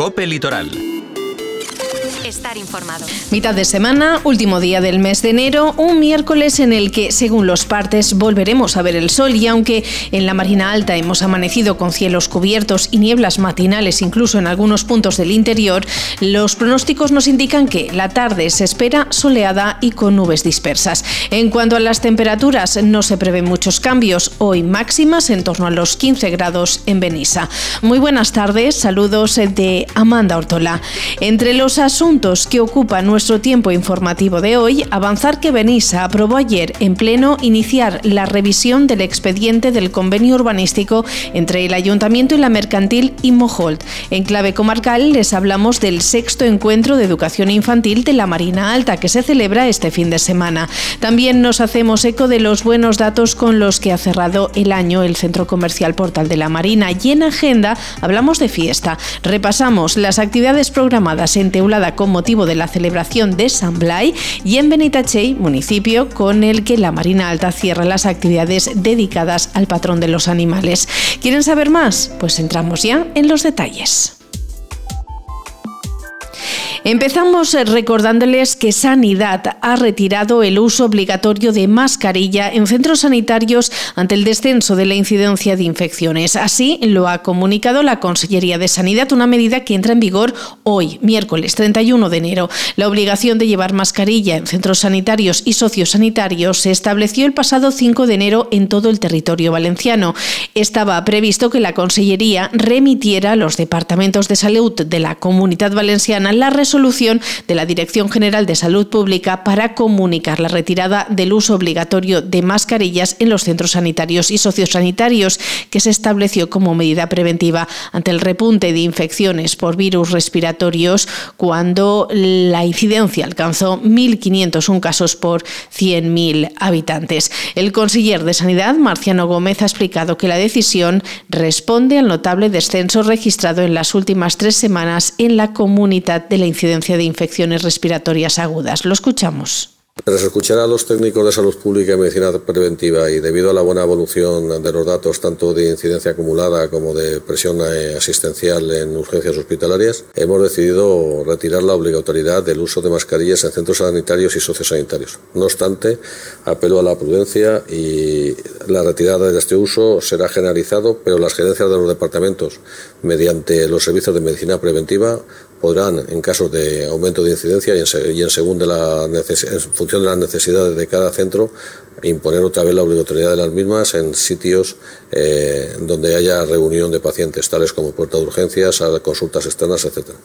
Cope Litoral estar informado. Mitad de semana, último día del mes de enero, un miércoles en el que, según los partes, volveremos a ver el sol y aunque en la Marina Alta hemos amanecido con cielos cubiertos y nieblas matinales incluso en algunos puntos del interior, los pronósticos nos indican que la tarde se espera soleada y con nubes dispersas. En cuanto a las temperaturas, no se prevén muchos cambios, hoy máximas en torno a los 15 grados en Benissa. Muy buenas tardes, saludos de Amanda Ortola. Entre los asuntos que ocupa nuestro tiempo informativo de hoy, avanzar que Benissa aprobó ayer en pleno iniciar la revisión del expediente del convenio urbanístico entre el Ayuntamiento y la mercantil Immohold. En clave comarcal les hablamos del sexto encuentro de educación infantil de la Marina Alta que se celebra este fin de semana. También nos hacemos eco de los buenos datos con los que ha cerrado el año el Centro Comercial Portal de la Marina y en agenda hablamos de fiesta. Repasamos las actividades programadas en Teulada con motivo de la celebración de San Blay y en Benitachey, municipio con el que la Marina Alta cierra las actividades dedicadas al patrón de los animales. ¿Quieren saber más? Pues entramos ya en los detalles. Empezamos eh, recordándoles que Sanidad ha retirado el uso obligatorio de mascarilla en centros sanitarios ante el descenso de la incidencia de infecciones. Así lo ha comunicado la Consellería de Sanidad, una medida que entra en vigor hoy, miércoles 31 de enero. La obligación de llevar mascarilla en centros sanitarios y sociosanitarios se estableció el pasado 5 de enero en todo el territorio valenciano. Estaba previsto que la Consellería remitiera a los departamentos de salud de la Comunidad Valenciana la resolución resolución de la Dirección General de Salud Pública para comunicar la retirada del uso obligatorio de mascarillas en los centros sanitarios y sociosanitarios, que se estableció como medida preventiva ante el repunte de infecciones por virus respiratorios cuando la incidencia alcanzó 1.501 casos por 100.000 habitantes. El conseller de Sanidad, Marciano Gómez, ha explicado que la decisión responde al notable descenso registrado en las últimas tres semanas en la comunidad de la incidencia incidencia de infecciones respiratorias agudas. Lo escuchamos. Tras escuchar a los técnicos de salud pública y medicina preventiva y debido a la buena evolución de los datos tanto de incidencia acumulada como de presión eh, asistencial en urgencias hospitalarias, hemos decidido retirar la obligatoriedad del uso de mascarillas en centros sanitarios y sociosanitarios. No obstante, apelo a la prudencia y la retirada de este uso será generalizado, pero las gerencias de los departamentos, mediante los servicios de medicina preventiva, podrán, en caso de aumento de incidencia y en, según de la en función de las necesidades de cada centro, imponer otra vez la obligatoriedad de las mismas en sitios eh, donde haya reunión de pacientes, tales como puerta de urgencias, consultas externas, etcétera.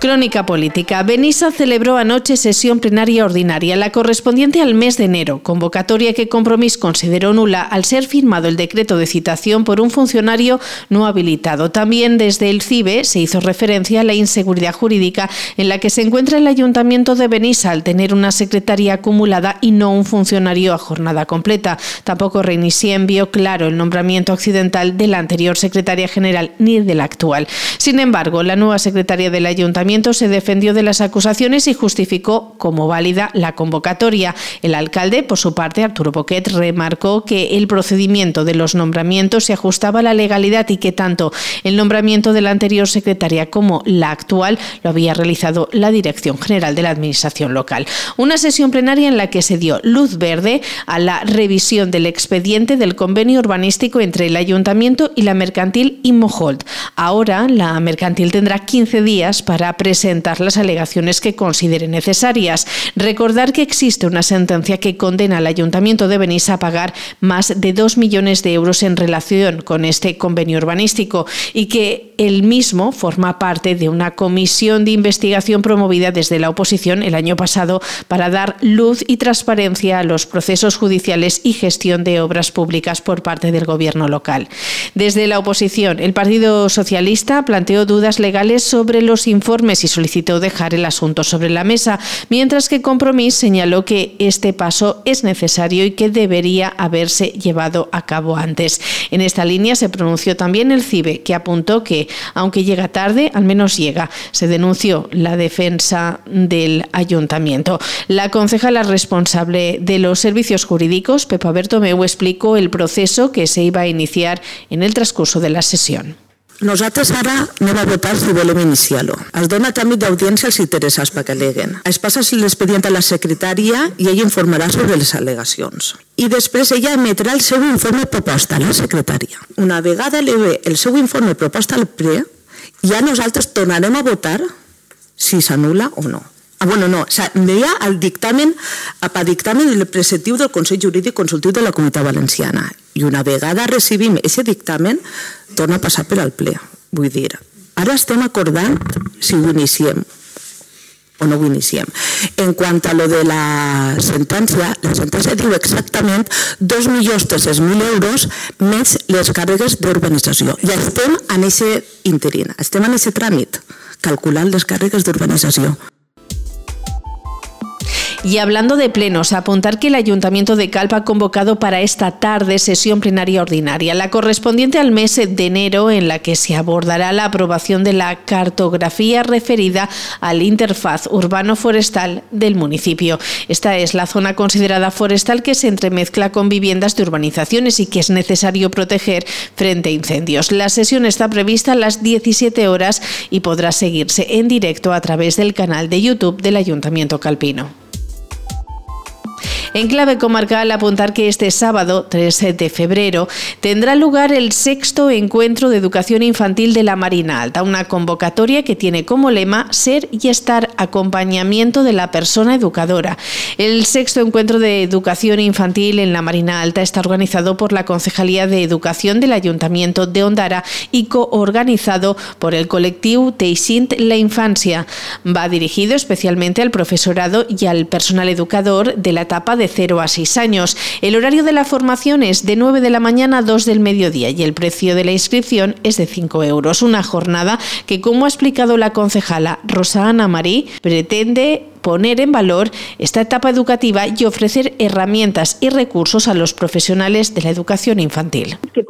Crónica política. Benissa celebró anoche sesión plenaria ordinaria, la correspondiente al mes de enero, convocatoria que Compromís consideró nula al ser firmado el decreto de citación por un funcionario no habilitado. También desde el CIBE se hizo referencia a la inseguridad jurídica en la que se encuentra el Ayuntamiento de Benissa al tener una secretaria acumulada y no un funcionario a jornada completa. Tampoco Reinisien vio claro el nombramiento accidental de la anterior secretaria general ni de la actual. Sin embargo, la nueva secretaria del Ayuntamiento se defendió de las acusaciones y justificó como válida la convocatoria. El alcalde, por su parte, Arturo Boquet, remarcó que el procedimiento de los nombramientos se ajustaba a la legalidad y que tanto el nombramiento de la anterior secretaria como la actual lo había realizado la Dirección General de la Administración Local. Una sesión plenaria en la que se dio luz verde a la revisión del expediente del convenio urbanístico entre el Ayuntamiento y la mercantil Immohold. Ahora la mercantil tendrá 15 días para presentar las alegaciones que considere necesarias. Recordar que existe una sentencia que condena al Ayuntamiento de Benissa a pagar más de dos millones de euros en relación con este convenio urbanístico y que el mismo forma parte de una comisión de investigación promovida desde la oposición el año pasado para dar luz y transparencia a los procesos judiciales y gestión de obras públicas por parte del gobierno local. Desde la oposición, el Partido Socialista planteó dudas legales sobre los informes y solicitó dejar el asunto sobre la mesa, mientras que Compromís señaló que este paso es necesario y que debería haberse llevado a cabo antes. En esta línea se pronunció también el CIBE, que apuntó que, aunque llega tarde, al menos llega. Se denunció la defensa del ayuntamiento. La concejala responsable de los servicios jurídicos, Pepa Bertomeu, explicó el proceso que se iba a iniciar en el transcurso de la sesión. Nosaltres ara anem a votar si volem iniciar-lo. Es dona tràmit d'audiència als interessats perquè aleguen. Es passa l'expedient a la secretària i ella informarà sobre les al·legacions. I després ella emetrà el seu informe proposta a la secretària. Una vegada li ve el seu informe proposta al ple, ja nosaltres tornarem a votar si s'anula o no. Ah, bueno, no, veia el dictamen, a dictamen del preceptiu del Consell Jurídic Consultiu de la Comunitat Valenciana. I una vegada recibim aquest dictamen, torna a passar per al ple. Vull dir, ara estem acordant si ho iniciem o no ho iniciem. En quant a lo de la sentència, la sentència diu exactament 2.300.000 euros més les càrregues d'urbanització. Ja estem en aquest interín, estem en aquest tràmit, calculant les càrregues d'urbanització. Y hablando de plenos, apuntar que el Ayuntamiento de Calpa ha convocado para esta tarde sesión plenaria ordinaria, la correspondiente al mes de enero, en la que se abordará la aprobación de la cartografía referida al interfaz urbano-forestal del municipio. Esta es la zona considerada forestal que se entremezcla con viviendas de urbanizaciones y que es necesario proteger frente a incendios. La sesión está prevista a las 17 horas y podrá seguirse en directo a través del canal de YouTube del Ayuntamiento Calpino. En clave comarcal, apuntar que este sábado, 3 de febrero, tendrá lugar el sexto encuentro de educación infantil de la Marina Alta, una convocatoria que tiene como lema ser y estar acompañamiento de la persona educadora. El sexto encuentro de educación infantil en la Marina Alta está organizado por la Concejalía de Educación del Ayuntamiento de Ondara y coorganizado por el colectivo Teixint la Infancia. Va dirigido especialmente al profesorado y al personal educador de la etapa de 0 a 6 años. El horario de la formación es de 9 de la mañana a 2 del mediodía y el precio de la inscripción es de 5 euros. Una jornada que, como ha explicado la concejala Rosa Ana Marí, pretende poner en valor esta etapa educativa y ofrecer herramientas y recursos a los profesionales de la educación infantil. Que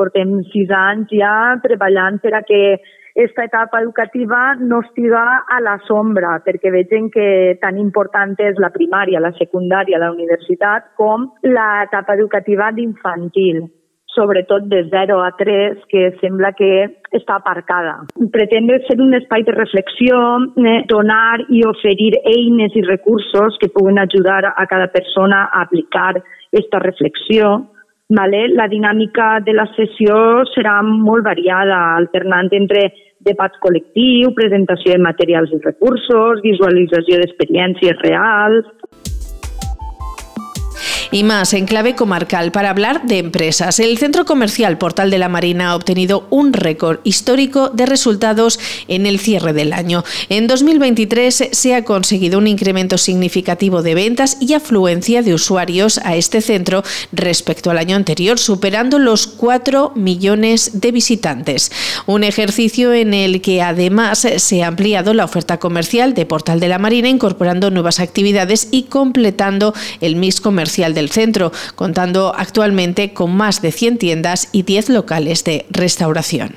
que esta etapa educativa no estiga a la sombra, perquè vegin que tan important és la primària, la secundària, la universitat, com l'etapa educativa d'infantil sobretot de 0 a 3, que sembla que està aparcada. Pretende ser un espai de reflexió, eh, donar i oferir eines i recursos que puguen ajudar a cada persona a aplicar aquesta reflexió, Vale? La dinàmica de la sessió serà molt variada, alternant entre debat col·lectiu, presentació de materials i recursos, visualització d'experiències reals, y más en clave comarcal para hablar de empresas. El centro comercial Portal de la Marina ha obtenido un récord histórico de resultados en el cierre del año. En 2023 se ha conseguido un incremento significativo de ventas y afluencia de usuarios a este centro respecto al año anterior, superando los 4 millones de visitantes. Un ejercicio en el que además se ha ampliado la oferta comercial de Portal de la Marina, incorporando nuevas actividades y completando el mix comercial de del centro, contando actualmente con más de 100 tiendas y 10 locales de restauración.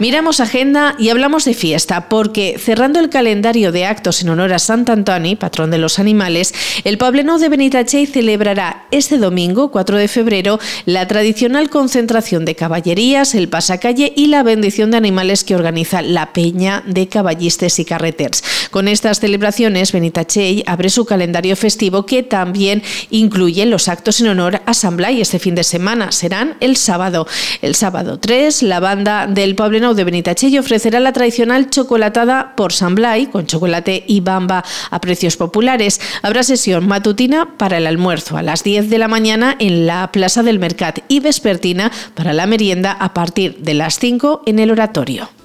Miramos agenda y hablamos de fiesta, porque cerrando el calendario de actos en honor a Sant Antoni, patrón de los animales, el Poblenou de Benitachey celebrará este domingo, 4 de febrero, la tradicional concentración de caballerías, el pasacalle y la bendición de animales que organiza la Peña de Caballistes y Carreters. Con estas celebraciones, Benitachey abre su calendario festivo que también incluye los actos en honor a San Blay este fin de semana. Serán el sábado. El sábado 3, la banda del Poblenou de Benitachell ofrecerá la tradicional chocolatada por San Blay, con chocolate y bamba a precios populares. Habrá sesión matutina para el almuerzo a las 10 de la mañana en la Plaza del Mercat y vespertina para la merienda a partir de las 5 en el oratorio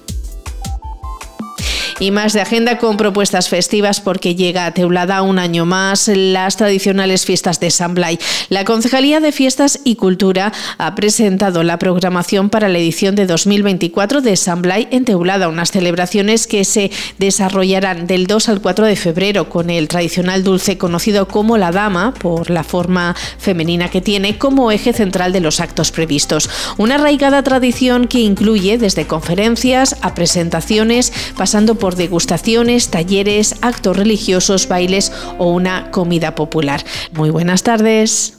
y más de agenda con propuestas festivas porque llega a Teulada un año más las tradicionales fiestas de San Blay. La Concejalía de Fiestas y Cultura ha presentado la programación para la edición de 2024 de San Blay en Teulada, unas celebraciones que se desarrollarán del 2 al 4 de febrero con el tradicional dulce conocido como la dama por la forma femenina que tiene como eje central de los actos previstos. Una arraigada tradición que incluye desde conferencias a presentaciones pasando por por degustaciones, talleres, actos religiosos, bailes o una comida popular. Muy buenas tardes.